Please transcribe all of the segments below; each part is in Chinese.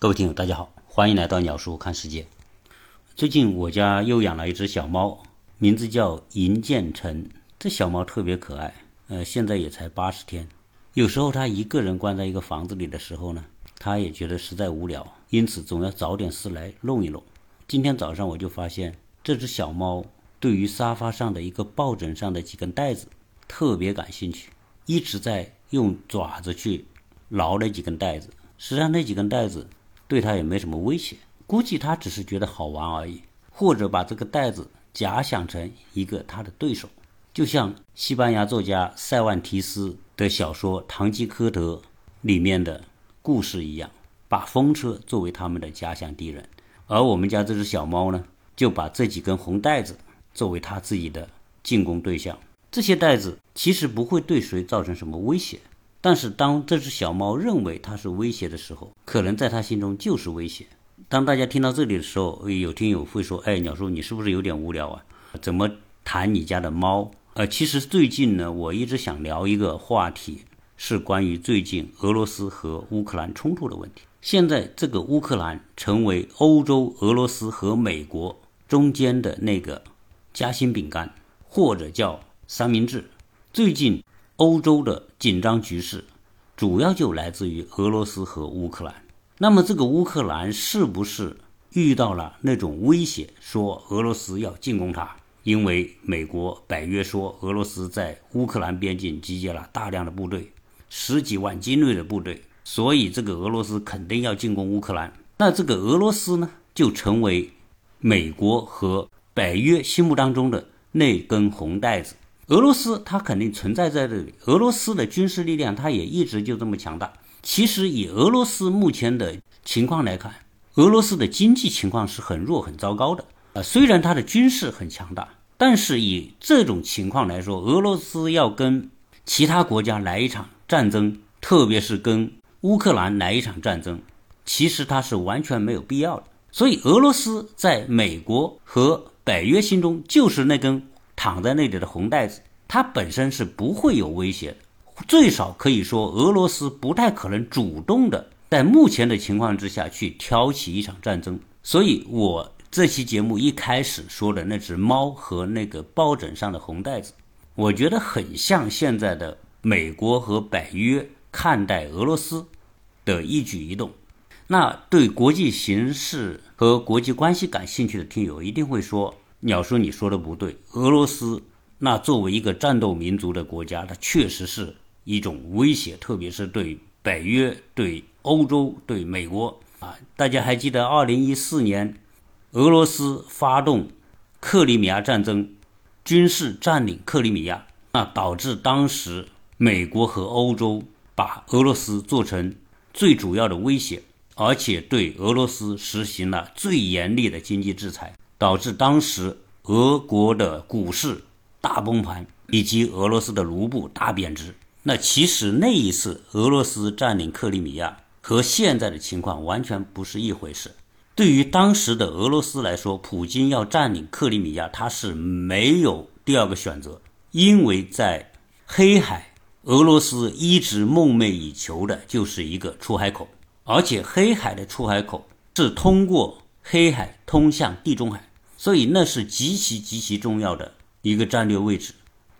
各位听友，大家好，欢迎来到鸟叔看世界。最近我家又养了一只小猫，名字叫银渐成。这小猫特别可爱，呃，现在也才八十天。有时候它一个人关在一个房子里的时候呢，它也觉得实在无聊，因此总要找点事来弄一弄。今天早上我就发现，这只小猫对于沙发上的一个抱枕上的几根带子特别感兴趣，一直在用爪子去挠那几根带子。实际上那几根带子。对他也没什么威胁，估计他只是觉得好玩而已，或者把这个袋子假想成一个他的对手，就像西班牙作家塞万提斯的小说《堂吉诃德》里面的故事一样，把风车作为他们的假想敌人，而我们家这只小猫呢，就把这几根红带子作为它自己的进攻对象。这些带子其实不会对谁造成什么威胁。但是，当这只小猫认为它是威胁的时候，可能在它心中就是威胁。当大家听到这里的时候，有听友会说：“哎，鸟叔，你是不是有点无聊啊？怎么谈你家的猫？”呃，其实最近呢，我一直想聊一个话题，是关于最近俄罗斯和乌克兰冲突的问题。现在，这个乌克兰成为欧洲、俄罗斯和美国中间的那个夹心饼干，或者叫三明治。最近。欧洲的紧张局势主要就来自于俄罗斯和乌克兰。那么，这个乌克兰是不是遇到了那种威胁，说俄罗斯要进攻它？因为美国、北约说俄罗斯在乌克兰边境集结了大量的部队，十几万精锐的部队，所以这个俄罗斯肯定要进攻乌克兰。那这个俄罗斯呢，就成为美国和北约心目当中的那根红带子。俄罗斯它肯定存在在这里，俄罗斯的军事力量它也一直就这么强大。其实以俄罗斯目前的情况来看，俄罗斯的经济情况是很弱、很糟糕的。啊，虽然它的军事很强大，但是以这种情况来说，俄罗斯要跟其他国家来一场战争，特别是跟乌克兰来一场战争，其实它是完全没有必要的。所以，俄罗斯在美国和北约心中就是那根。躺在那里的红袋子，它本身是不会有威胁，最少可以说，俄罗斯不太可能主动的在目前的情况之下去挑起一场战争。所以，我这期节目一开始说的那只猫和那个抱枕上的红袋子，我觉得很像现在的美国和北约看待俄罗斯的一举一动。那对国际形势和国际关系感兴趣的听友一定会说。鸟叔，你说的不对。俄罗斯那作为一个战斗民族的国家，它确实是一种威胁，特别是对北约、对欧洲、对美国啊。大家还记得，二零一四年俄罗斯发动克里米亚战争，军事占领克里米亚，那导致当时美国和欧洲把俄罗斯做成最主要的威胁，而且对俄罗斯实行了最严厉的经济制裁。导致当时俄国的股市大崩盘，以及俄罗斯的卢布大贬值。那其实那一次俄罗斯占领克里米亚和现在的情况完全不是一回事。对于当时的俄罗斯来说，普京要占领克里米亚，他是没有第二个选择，因为在黑海，俄罗斯一直梦寐以求的就是一个出海口，而且黑海的出海口是通过黑海通向地中海。所以那是极其极其重要的一个战略位置。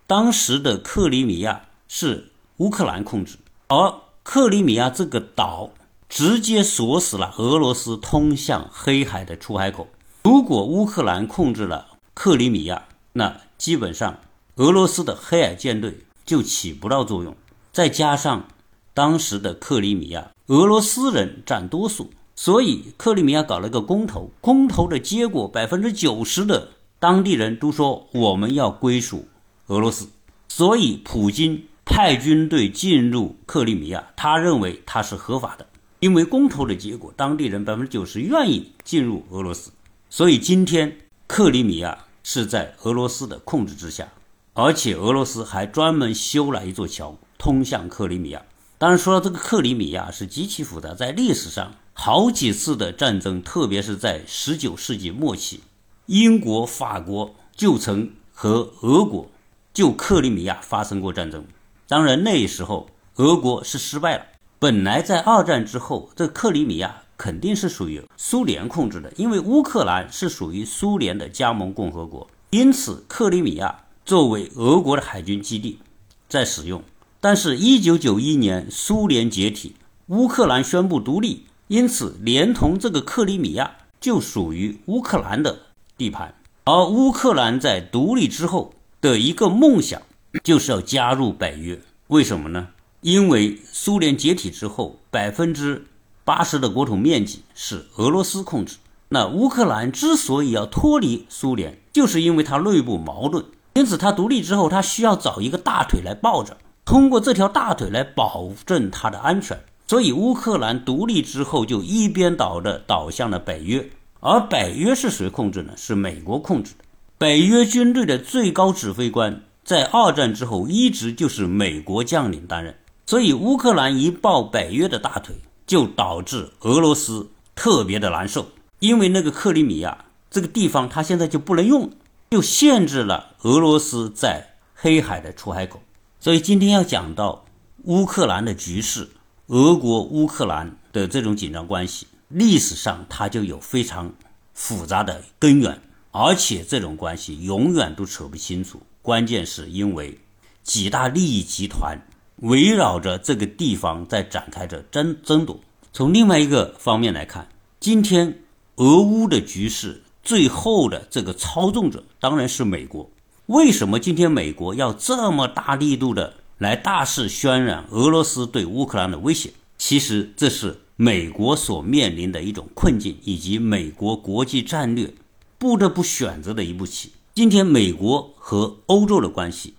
当时的克里米亚是乌克兰控制，而克里米亚这个岛直接锁死了俄罗斯通向黑海的出海口。如果乌克兰控制了克里米亚，那基本上俄罗斯的黑海舰队就起不到作用。再加上当时的克里米亚俄罗斯人占多数。所以，克里米亚搞了个公投，公投的结果，百分之九十的当地人都说我们要归属俄罗斯。所以，普京派军队进入克里米亚，他认为他是合法的，因为公投的结果，当地人百分之九十愿意进入俄罗斯。所以，今天克里米亚是在俄罗斯的控制之下，而且俄罗斯还专门修了一座桥通向克里米亚。当然，说到这个克里米亚是极其复杂，在历史上。好几次的战争，特别是在十九世纪末期，英国、法国就曾和俄国就克里米亚发生过战争。当然，那时候俄国是失败了。本来在二战之后，这克里米亚肯定是属于苏联控制的，因为乌克兰是属于苏联的加盟共和国，因此克里米亚作为俄国的海军基地在使用。但是，一九九一年苏联解体，乌克兰宣布独立，因此连同这个克里米亚就属于乌克兰的地盘。而乌克兰在独立之后的一个梦想就是要加入北约，为什么呢？因为苏联解体之后，百分之八十的国土面积是俄罗斯控制。那乌克兰之所以要脱离苏联，就是因为它内部矛盾，因此它独立之后，它需要找一个大腿来抱着。通过这条大腿来保证它的安全，所以乌克兰独立之后就一边倒的倒向了北约，而北约是谁控制呢？是美国控制的。北约军队的最高指挥官在二战之后一直就是美国将领担任，所以乌克兰一抱北约的大腿，就导致俄罗斯特别的难受，因为那个克里米亚这个地方它现在就不能用，就限制了俄罗斯在黑海的出海口。所以今天要讲到乌克兰的局势，俄国乌克兰的这种紧张关系，历史上它就有非常复杂的根源，而且这种关系永远都扯不清楚。关键是因为几大利益集团围绕着这个地方在展开着争争夺。从另外一个方面来看，今天俄乌的局势最后的这个操纵者当然是美国。为什么今天美国要这么大力度的来大肆渲染俄罗斯对乌克兰的威胁？其实这是美国所面临的一种困境，以及美国国际战略不得不选择的一步棋。今天美国和欧洲的关系，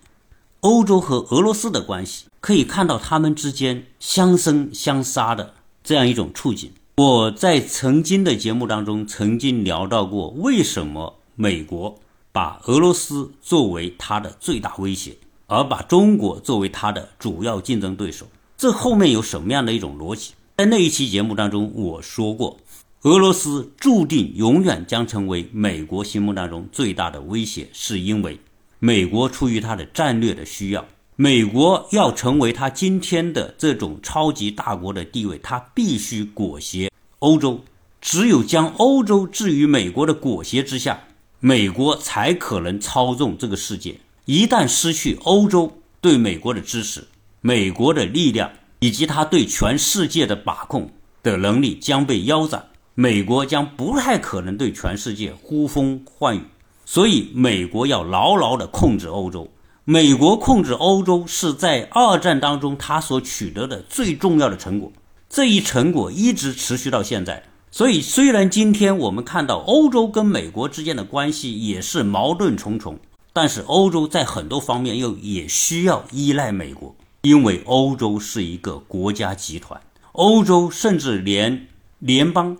欧洲和俄罗斯的关系，可以看到他们之间相生相杀的这样一种处境。我在曾经的节目当中曾经聊到过，为什么美国？把俄罗斯作为他的最大威胁，而把中国作为他的主要竞争对手，这后面有什么样的一种逻辑？在那一期节目当中，我说过，俄罗斯注定永远将成为美国心目当中最大的威胁，是因为美国出于它的战略的需要，美国要成为它今天的这种超级大国的地位，它必须裹挟欧洲，只有将欧洲置于美国的裹挟之下。美国才可能操纵这个世界。一旦失去欧洲对美国的支持，美国的力量以及他对全世界的把控的能力将被腰斩，美国将不太可能对全世界呼风唤雨。所以，美国要牢牢地控制欧洲。美国控制欧洲是在二战当中他所取得的最重要的成果，这一成果一直持续到现在。所以，虽然今天我们看到欧洲跟美国之间的关系也是矛盾重重，但是欧洲在很多方面又也需要依赖美国，因为欧洲是一个国家集团，欧洲甚至连联邦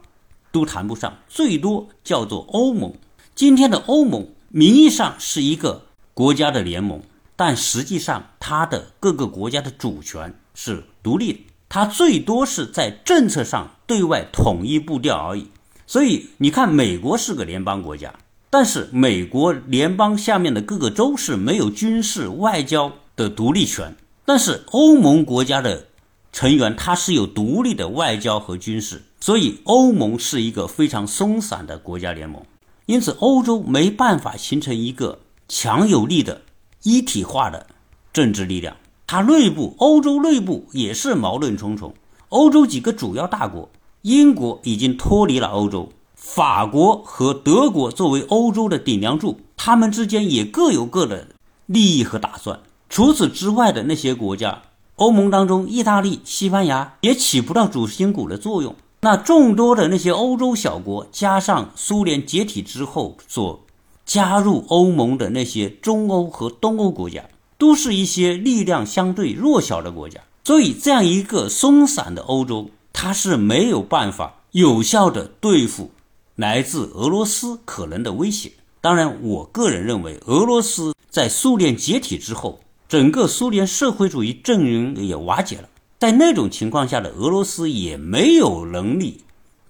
都谈不上，最多叫做欧盟。今天的欧盟名义上是一个国家的联盟，但实际上它的各个国家的主权是独立的。它最多是在政策上对外统一步调而已，所以你看，美国是个联邦国家，但是美国联邦下面的各个州是没有军事、外交的独立权，但是欧盟国家的成员它是有独立的外交和军事，所以欧盟是一个非常松散的国家联盟，因此欧洲没办法形成一个强有力的一体化的政治力量。它内部，欧洲内部也是矛盾重重。欧洲几个主要大国，英国已经脱离了欧洲，法国和德国作为欧洲的顶梁柱，他们之间也各有各的利益和打算。除此之外的那些国家，欧盟当中，意大利、西班牙也起不到主心骨的作用。那众多的那些欧洲小国，加上苏联解体之后所加入欧盟的那些中欧和东欧国家。都是一些力量相对弱小的国家，所以这样一个松散的欧洲，它是没有办法有效的对付来自俄罗斯可能的威胁。当然，我个人认为，俄罗斯在苏联解体之后，整个苏联社会主义阵营也瓦解了，在那种情况下的俄罗斯也没有能力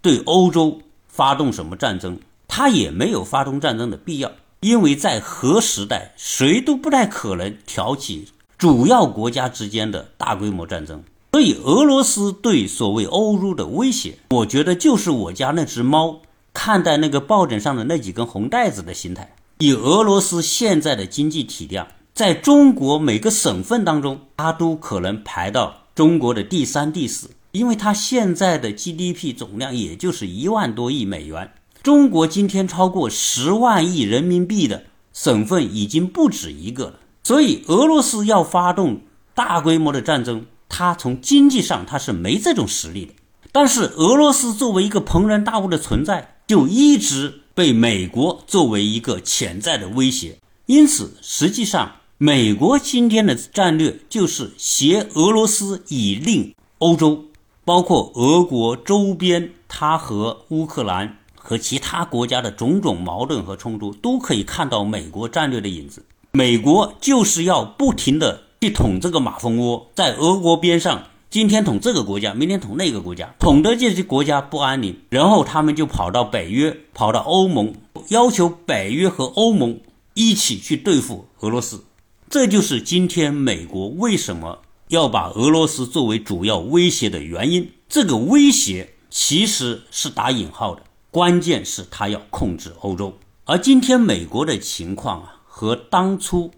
对欧洲发动什么战争，他也没有发动战争的必要。因为在核时代，谁都不太可能挑起主要国家之间的大规模战争。所以，俄罗斯对所谓欧洲的威胁，我觉得就是我家那只猫看待那个抱枕上的那几根红带子的心态。以俄罗斯现在的经济体量，在中国每个省份当中，它都可能排到中国的第三、第四，因为它现在的 GDP 总量也就是一万多亿美元。中国今天超过十万亿人民币的省份已经不止一个了，所以俄罗斯要发动大规模的战争。他从经济上他是没这种实力的，但是俄罗斯作为一个庞然大物的存在，就一直被美国作为一个潜在的威胁。因此，实际上美国今天的战略就是挟俄罗斯以令欧洲，包括俄国周边，它和乌克兰和其他国家的种种矛盾和冲突，都可以看到美国战略的影子。美国就是要不停的。去捅这个马蜂窝，在俄国边上，今天捅这个国家，明天捅那个国家，捅的这些国家不安宁，然后他们就跑到北约，跑到欧盟，要求北约和欧盟一起去对付俄罗斯。这就是今天美国为什么要把俄罗斯作为主要威胁的原因。这个威胁其实是打引号的，关键是他要控制欧洲。而今天美国的情况啊，和当初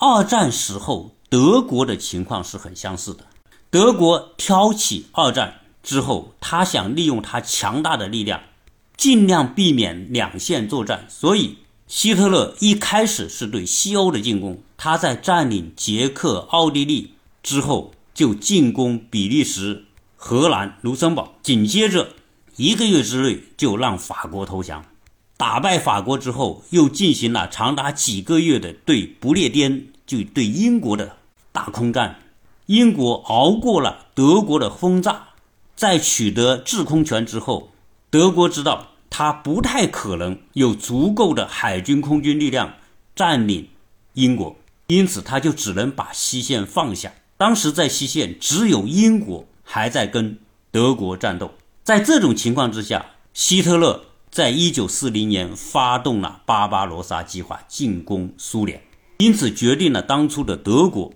二战时候。德国的情况是很相似的。德国挑起二战之后，他想利用他强大的力量，尽量避免两线作战。所以，希特勒一开始是对西欧的进攻。他在占领捷克、奥地利之后，就进攻比利时、荷兰、卢森堡。紧接着一个月之内，就让法国投降。打败法国之后，又进行了长达几个月的对不列颠。就对英国的大空战，英国熬过了德国的轰炸，在取得制空权之后，德国知道他不太可能有足够的海军空军力量占领英国，因此他就只能把西线放下。当时在西线只有英国还在跟德国战斗，在这种情况之下，希特勒在一九四零年发动了巴巴罗萨计划进攻苏联。因此，决定了当初的德国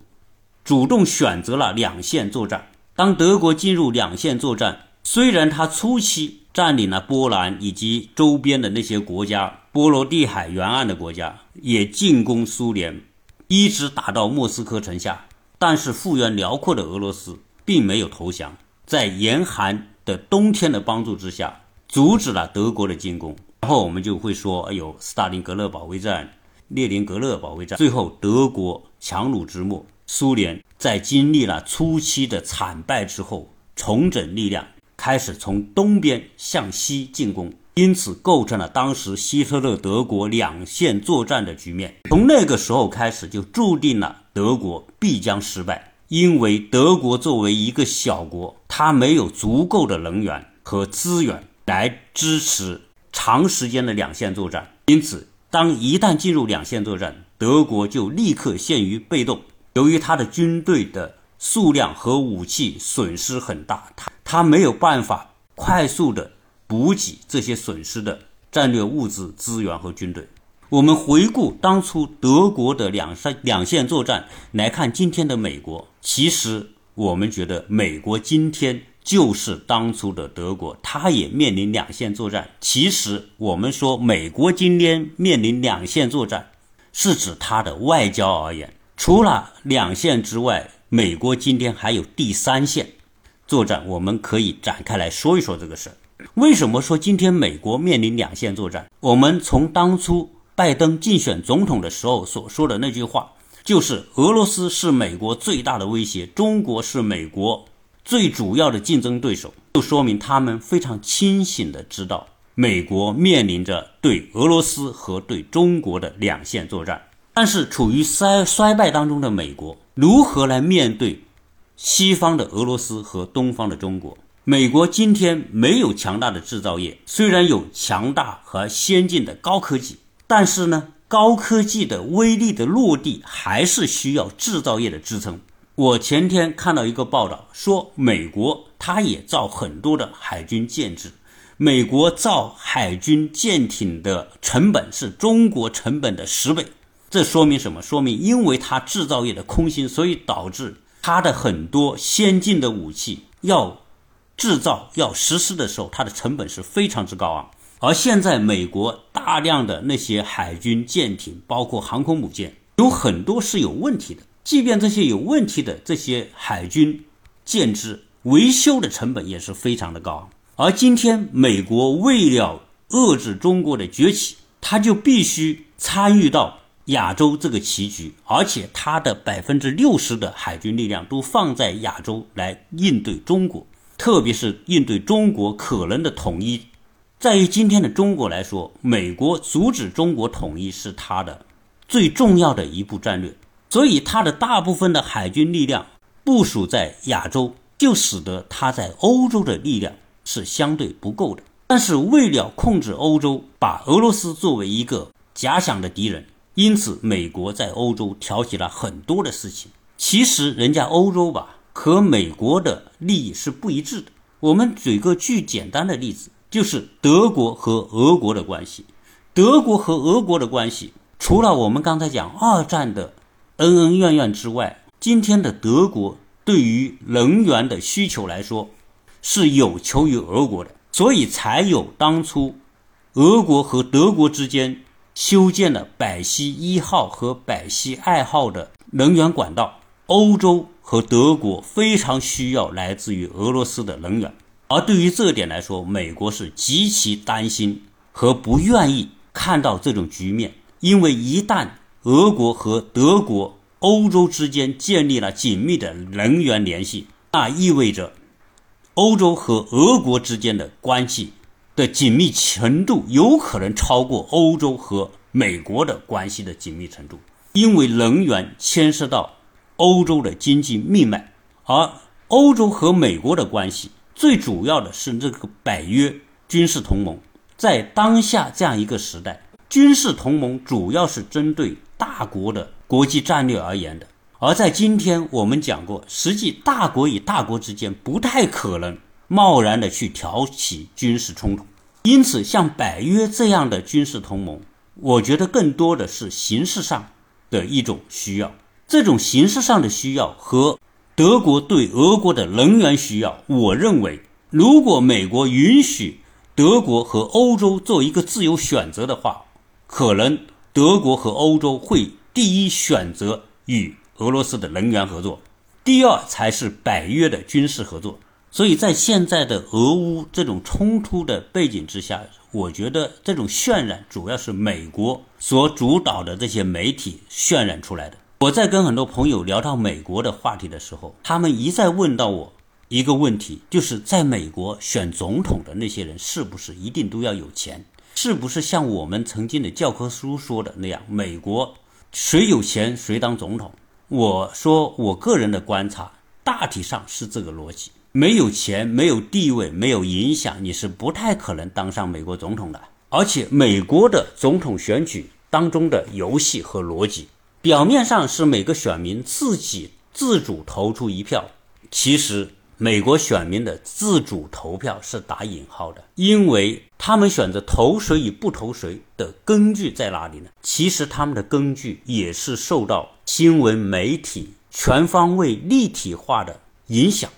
主动选择了两线作战。当德国进入两线作战，虽然他初期占领了波兰以及周边的那些国家，波罗的海沿岸的国家，也进攻苏联，一直打到莫斯科城下，但是幅员辽阔的俄罗斯并没有投降，在严寒的冬天的帮助之下，阻止了德国的进攻。然后我们就会说：“哎呦，斯大林格勒保卫战。”列宁格勒保卫战，最后德国强弩之末，苏联在经历了初期的惨败之后，重整力量，开始从东边向西进攻，因此构成了当时希特勒德国两线作战的局面。从那个时候开始，就注定了德国必将失败，因为德国作为一个小国，它没有足够的能源和资源来支持长时间的两线作战，因此。当一旦进入两线作战，德国就立刻陷于被动。由于他的军队的数量和武器损失很大，他他没有办法快速的补给这些损失的战略物资资源和军队。我们回顾当初德国的两三两线作战来看，今天的美国，其实我们觉得美国今天。就是当初的德国，他也面临两线作战。其实我们说美国今天面临两线作战，是指它的外交而言。除了两线之外，美国今天还有第三线作战。我们可以展开来说一说这个事儿。为什么说今天美国面临两线作战？我们从当初拜登竞选总统的时候所说的那句话，就是俄罗斯是美国最大的威胁，中国是美国。最主要的竞争对手，就说明他们非常清醒的知道，美国面临着对俄罗斯和对中国的两线作战。但是处于衰衰败当中的美国，如何来面对西方的俄罗斯和东方的中国？美国今天没有强大的制造业，虽然有强大和先进的高科技，但是呢，高科技的威力的落地还是需要制造业的支撑。我前天看到一个报道，说美国它也造很多的海军舰只，美国造海军舰艇的成本是中国成本的十倍。这说明什么？说明因为它制造业的空心，所以导致它的很多先进的武器要制造、要实施的时候，它的成本是非常之高昂。而现在，美国大量的那些海军舰艇，包括航空母舰，有很多是有问题的。即便这些有问题的这些海军舰只，维修的成本也是非常的高昂。而今天，美国为了遏制中国的崛起，它就必须参与到亚洲这个棋局，而且他的百分之六十的海军力量都放在亚洲来应对中国，特别是应对中国可能的统一。在于今天的中国来说，美国阻止中国统一是他的最重要的一步战略，所以他的大部分的海军力量部署在亚洲，就使得他在欧洲的力量是相对不够的。但是为了控制欧洲，把俄罗斯作为一个假想的敌人，因此美国在欧洲挑起了很多的事情。其实人家欧洲吧和美国的利益是不一致的。我们举个最简单的例子。就是德国和俄国的关系，德国和俄国的关系，除了我们刚才讲二战的恩恩怨怨之外，今天的德国对于能源的需求来说是有求于俄国的，所以才有当初俄国和德国之间修建了百溪一号和百溪二号的能源管道。欧洲和德国非常需要来自于俄罗斯的能源。而对于这点来说，美国是极其担心和不愿意看到这种局面，因为一旦俄国和德国、欧洲之间建立了紧密的能源联系，那意味着欧洲和俄国之间的关系的紧密程度有可能超过欧洲和美国的关系的紧密程度，因为能源牵涉到欧洲的经济命脉，而欧洲和美国的关系。最主要的是这个北约军事同盟，在当下这样一个时代，军事同盟主要是针对大国的国际战略而言的。而在今天，我们讲过，实际大国与大国之间不太可能贸然的去挑起军事冲突，因此，像北约这样的军事同盟，我觉得更多的是形式上的一种需要。这种形式上的需要和。德国对俄国的能源需要，我认为，如果美国允许德国和欧洲做一个自由选择的话，可能德国和欧洲会第一选择与俄罗斯的能源合作，第二才是北约的军事合作。所以在现在的俄乌这种冲突的背景之下，我觉得这种渲染主要是美国所主导的这些媒体渲染出来的。我在跟很多朋友聊到美国的话题的时候，他们一再问到我一个问题，就是在美国选总统的那些人是不是一定都要有钱？是不是像我们曾经的教科书说的那样，美国谁有钱谁当总统？我说我个人的观察，大体上是这个逻辑：没有钱、没有地位、没有影响，你是不太可能当上美国总统的。而且，美国的总统选举当中的游戏和逻辑。表面上是每个选民自己自主投出一票，其实美国选民的自主投票是打引号的，因为他们选择投谁与不投谁的根据在哪里呢？其实他们的根据也是受到新闻媒体全方位立体化的影响，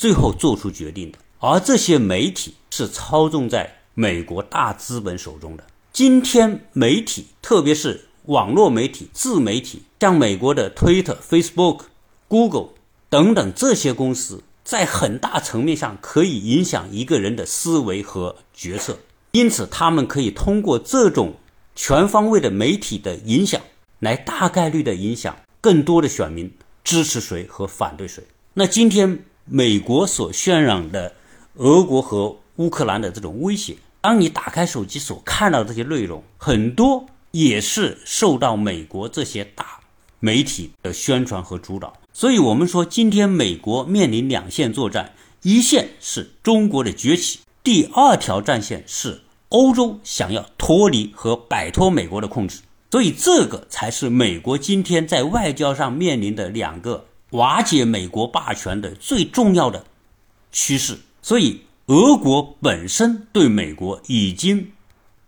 最后做出决定的。而这些媒体是操纵在美国大资本手中的。今天媒体，特别是。网络媒体、自媒体，像美国的 Twitter、Facebook、Google 等等这些公司，在很大层面上可以影响一个人的思维和决策。因此，他们可以通过这种全方位的媒体的影响，来大概率的影响更多的选民支持谁和反对谁。那今天美国所渲染的俄国和乌克兰的这种威胁，当你打开手机所看到这些内容，很多。也是受到美国这些大媒体的宣传和主导，所以，我们说今天美国面临两线作战，一线是中国的崛起，第二条战线是欧洲想要脱离和摆脱美国的控制，所以这个才是美国今天在外交上面临的两个瓦解美国霸权的最重要的趋势。所以，俄国本身对美国已经。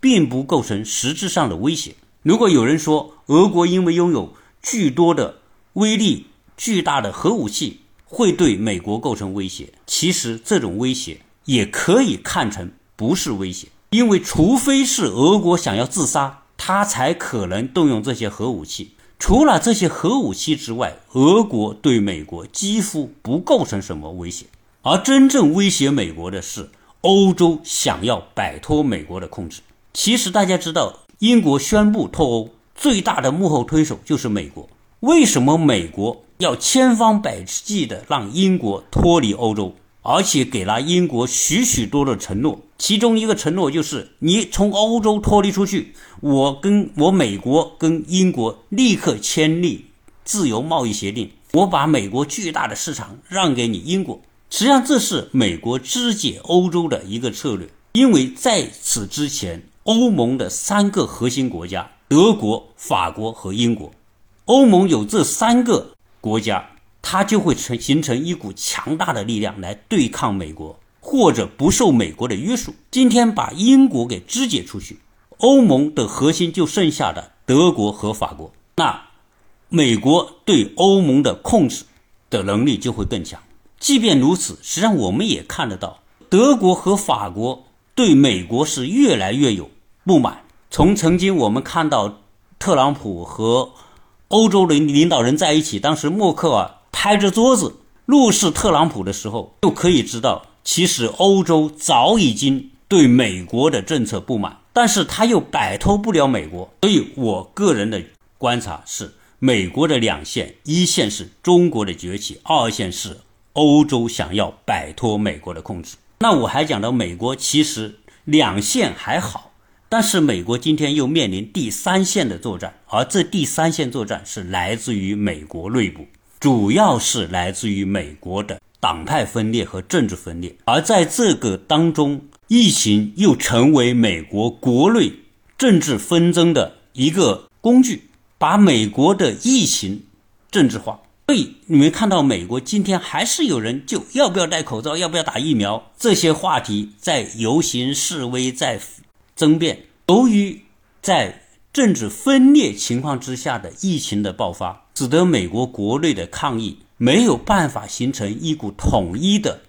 并不构成实质上的威胁。如果有人说俄国因为拥有巨多的威力、巨大的核武器会对美国构成威胁。其实这种威胁也可以看成不是威胁，因为除非是俄国想要自杀，他才可能动用这些核武器。除了这些核武器之外，俄国对美国几乎不构成什么威胁。而真正威胁美国的是欧洲想要摆脱美国的控制。其实大家知道，英国宣布脱欧最大的幕后推手就是美国。为什么美国要千方百计的让英国脱离欧洲，而且给了英国许许多的承诺？其中一个承诺就是，你从欧洲脱离出去，我跟我美国跟英国立刻签立自由贸易协定，我把美国巨大的市场让给你英国。实际上，这是美国肢解欧洲的一个策略，因为在此之前，欧盟的三个核心国家——德国、法国和英国。欧盟有这三个国家，它就会成形成一股强大的力量来对抗美国，或者不受美国的约束。今天把英国给肢解出去，欧盟的核心就剩下的德国和法国，那美国对欧盟的控制的能力就会更强。即便如此，实际上我们也看得到，德国和法国对美国是越来越有不满。从曾经我们看到特朗普和欧洲的领导人在一起，当时默克尔拍着桌子怒视特朗普的时候，就可以知道，其实欧洲早已经对美国的政策不满，但是他又摆脱不了美国。所以我个人的观察是，美国的两线，一线是中国的崛起，二线是欧洲想要摆脱美国的控制。那我还讲到，美国其实两线还好。但是美国今天又面临第三线的作战，而这第三线作战是来自于美国内部，主要是来自于美国的党派分裂和政治分裂。而在这个当中，疫情又成为美国国内政治纷争的一个工具，把美国的疫情政治化。所以你们看到，美国今天还是有人就要不要戴口罩，要不要打疫苗这些话题在游行示威，在。争辩，由于在政治分裂情况之下的疫情的爆发，使得美国国内的抗议没有办法形成一股统一的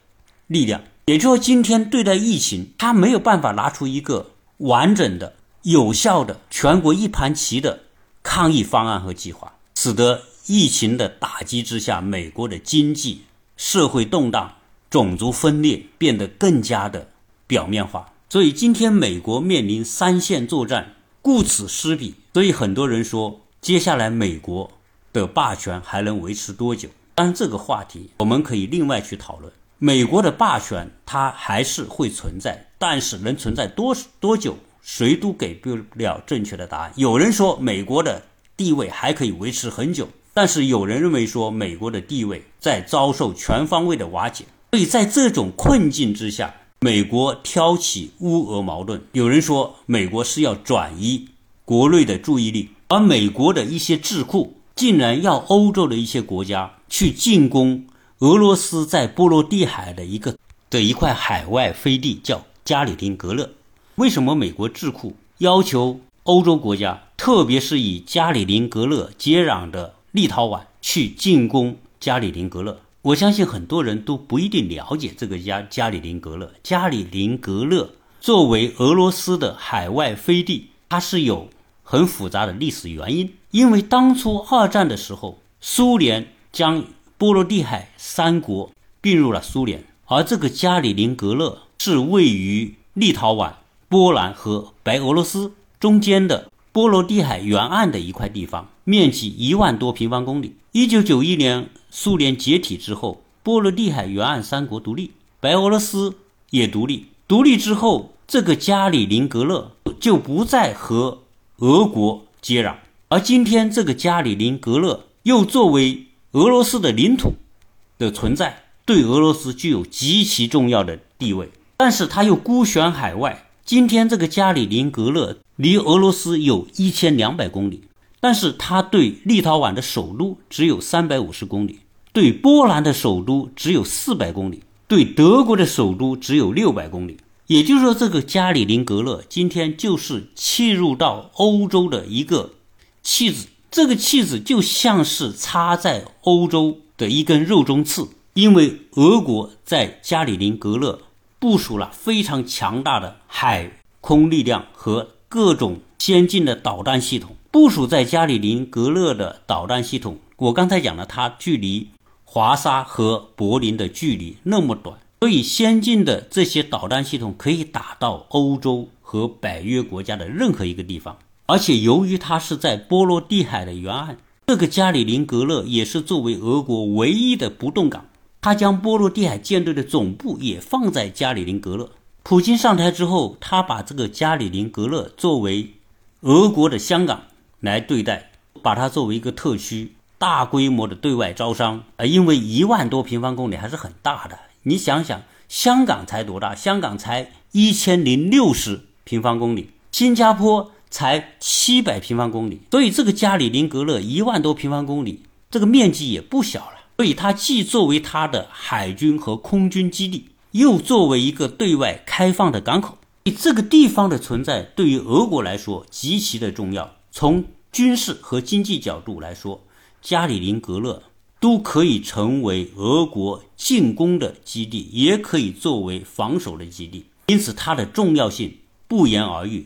力量。也就是说，今天对待疫情，他没有办法拿出一个完整的、有效的、全国一盘棋的抗疫方案和计划，使得疫情的打击之下，美国的经济、社会动荡、种族分裂变得更加的表面化。所以今天美国面临三线作战，顾此失彼。所以很多人说，接下来美国的霸权还能维持多久？当然，这个话题我们可以另外去讨论。美国的霸权它还是会存在，但是能存在多多久，谁都给不了正确的答案。有人说美国的地位还可以维持很久，但是有人认为说美国的地位在遭受全方位的瓦解。所以在这种困境之下。美国挑起乌俄矛盾，有人说美国是要转移国内的注意力，而美国的一些智库竟然要欧洲的一些国家去进攻俄罗斯在波罗的海的一个的一块海外飞地，叫加里宁格勒。为什么美国智库要求欧洲国家，特别是以加里宁格勒接壤的立陶宛去进攻加里宁格勒？我相信很多人都不一定了解这个加加里宁格勒。加里宁格勒作为俄罗斯的海外飞地，它是有很复杂的历史原因。因为当初二战的时候，苏联将波罗的海三国并入了苏联，而这个加里宁格勒是位于立陶宛、波兰和白俄罗斯中间的波罗的海沿岸的一块地方，面积一万多平方公里。一九九一年。苏联解体之后，波罗的海沿岸三国独立，白俄罗斯也独立。独立之后，这个加里宁格勒就不再和俄国接壤。而今天，这个加里宁格勒又作为俄罗斯的领土的存在，对俄罗斯具有极其重要的地位。但是，它又孤悬海外。今天，这个加里宁格勒离俄罗斯有一千两百公里，但是它对立陶宛的首都只有三百五十公里。对波兰的首都只有四百公里，对德国的首都只有六百公里。也就是说，这个加里宁格勒今天就是切入到欧洲的一个弃子，这个弃子就像是插在欧洲的一根肉中刺，因为俄国在加里宁格勒部署了非常强大的海空力量和各种先进的导弹系统。部署在加里宁格勒的导弹系统，我刚才讲了，它距离华沙和柏林的距离那么短，所以先进的这些导弹系统可以打到欧洲和北约国家的任何一个地方。而且，由于它是在波罗的海的沿岸，这个加里宁格勒也是作为俄国唯一的不动港。他将波罗的海舰队的总部也放在加里宁格勒。普京上台之后，他把这个加里宁格勒作为俄国的香港来对待，把它作为一个特区，大规模的对外招商。啊，因为一万多平方公里还是很大的。你想想，香港才多大？香港才一千零六十平方公里，新加坡。才七百平方公里，所以这个加里宁格勒一万多平方公里，这个面积也不小了。所以它既作为它的海军和空军基地，又作为一个对外开放的港口。这个地方的存在对于俄国来说极其的重要。从军事和经济角度来说，加里宁格勒都可以成为俄国进攻的基地，也可以作为防守的基地。因此，它的重要性不言而喻。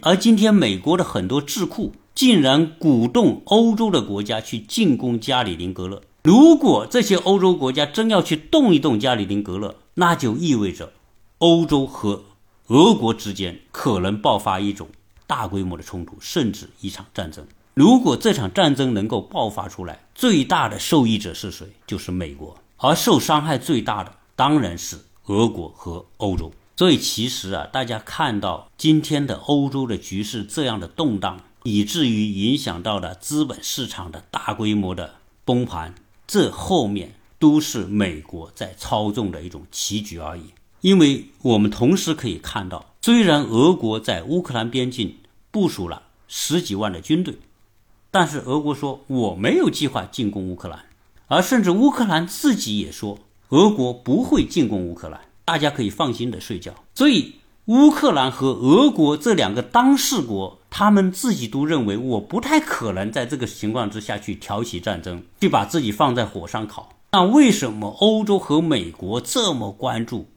而今天，美国的很多智库竟然鼓动欧洲的国家去进攻加里宁格勒。如果这些欧洲国家真要去动一动加里宁格勒，那就意味着欧洲和俄国之间可能爆发一种大规模的冲突，甚至一场战争。如果这场战争能够爆发出来，最大的受益者是谁？就是美国。而受伤害最大的当然是俄国和欧洲。所以其实啊，大家看到今天的欧洲的局势这样的动荡，以至于影响到了资本市场的大规模的崩盘，这后面都是美国在操纵的一种棋局而已。因为我们同时可以看到，虽然俄国在乌克兰边境部署了十几万的军队，但是俄国说我没有计划进攻乌克兰，而甚至乌克兰自己也说俄国不会进攻乌克兰。大家可以放心的睡觉。所以，乌克兰和俄国这两个当事国，他们自己都认为，我不太可能在这个情况之下去挑起战争，去把自己放在火上烤。那为什么欧洲和美国这么关注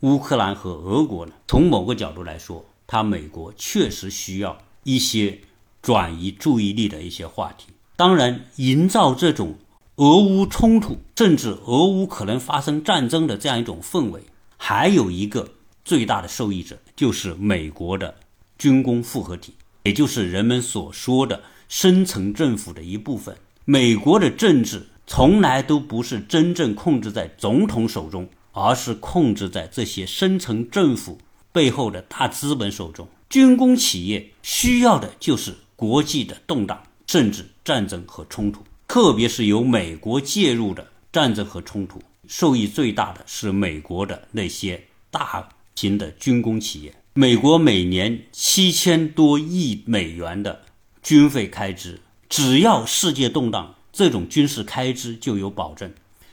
乌克兰和俄国呢？从某个角度来说，他美国确实需要一些转移注意力的一些话题。当然，营造这种俄乌冲突，甚至俄乌可能发生战争的这样一种氛围。还有一个最大的受益者，就是美国的军工复合体，也就是人们所说的深层政府的一部分。美国的政治从来都不是真正控制在总统手中，而是控制在这些深层政府背后的大资本手中。军工企业需要的就是国际的动荡，政治战争和冲突，特别是由美国介入的战争和冲突。受益最大的是美国的那些大型的军工企业。美国每年七千多亿美元的军费开支，只要世界动荡，这种军事开支就有保证。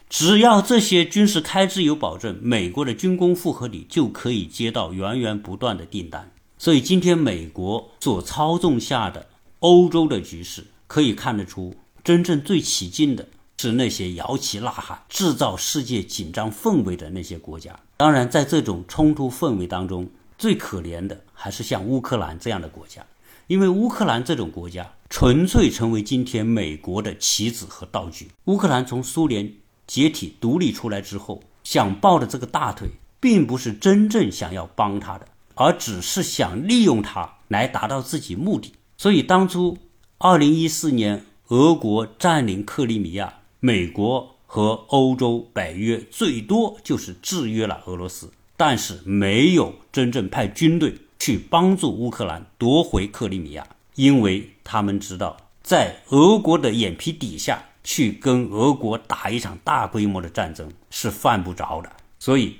只要这些军事开支有保证，美国的军工复合体就可以接到源源不断的订单。所以，今天美国所操纵下的欧洲的局势，可以看得出真正最起劲的。是那些摇旗呐喊、制造世界紧张氛围的那些国家。当然，在这种冲突氛围当中，最可怜的还是像乌克兰这样的国家，因为乌克兰这种国家纯粹成为今天美国的棋子和道具。乌克兰从苏联解体独立出来之后，想抱的这个大腿，并不是真正想要帮他的，而只是想利用他来达到自己目的。所以，当初二零一四年俄国占领克里米亚。美国和欧洲北约最多就是制约了俄罗斯，但是没有真正派军队去帮助乌克兰夺回克里米亚，因为他们知道，在俄国的眼皮底下去跟俄国打一场大规模的战争是犯不着的。所以，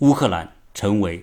乌克兰成为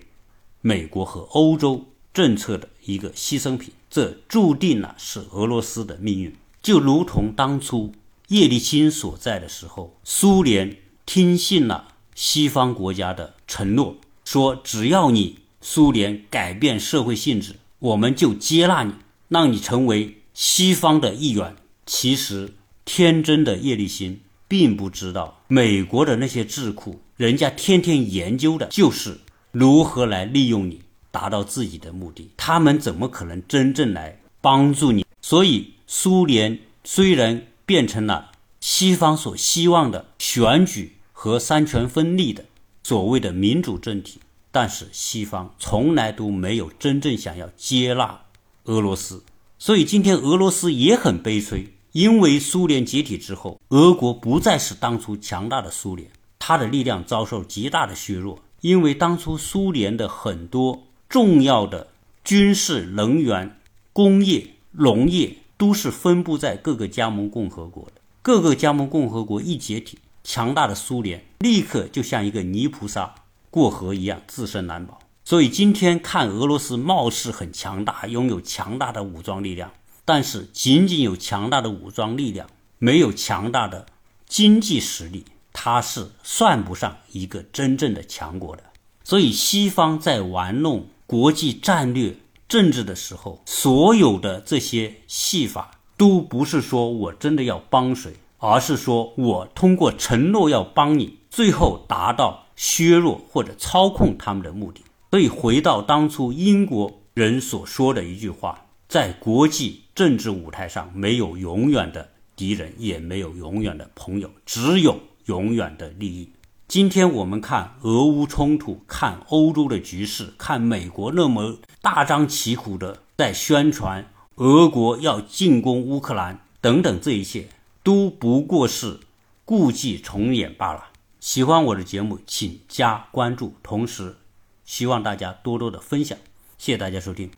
美国和欧洲政策的一个牺牲品，这注定了是俄罗斯的命运，就如同当初。叶利钦所在的时候，苏联听信了西方国家的承诺，说只要你苏联改变社会性质，我们就接纳你，让你成为西方的一员。其实，天真的叶利钦并不知道美国的那些智库，人家天天研究的就是如何来利用你，达到自己的目的。他们怎么可能真正来帮助你？所以，苏联虽然变成了西方所希望的选举和三权分立的所谓的民主政体，但是西方从来都没有真正想要接纳俄罗斯。所以，今天俄罗斯也很悲催。因为苏联解体之后，俄国不再是当初强大的苏联，它的力量遭受极大的削弱。因为当初苏联的很多重要的军事、能源、工业、农业都是分布在各个加盟共和国的。各个加盟共和国一解体，强大的苏联立刻就像一个泥菩萨过河一样，自身难保。所以今天看俄罗斯貌似很强大，拥有强大的武装力量。但是，仅仅有强大的武装力量，没有强大的经济实力，它是算不上一个真正的强国的。所以，西方在玩弄国际战略政治的时候，所有的这些戏法，都不是说我真的要帮谁，而是说我通过承诺要帮你，最后达到削弱或者操控他们的目的。所以，回到当初英国人所说的一句话。在国际政治舞台上，没有永远的敌人，也没有永远的朋友，只有永远的利益。今天我们看俄乌冲突，看欧洲的局势，看美国那么大张旗鼓的在宣传俄国要进攻乌克兰等等，这一切都不过是故伎重演罢了。喜欢我的节目，请加关注，同时希望大家多多的分享。谢谢大家收听。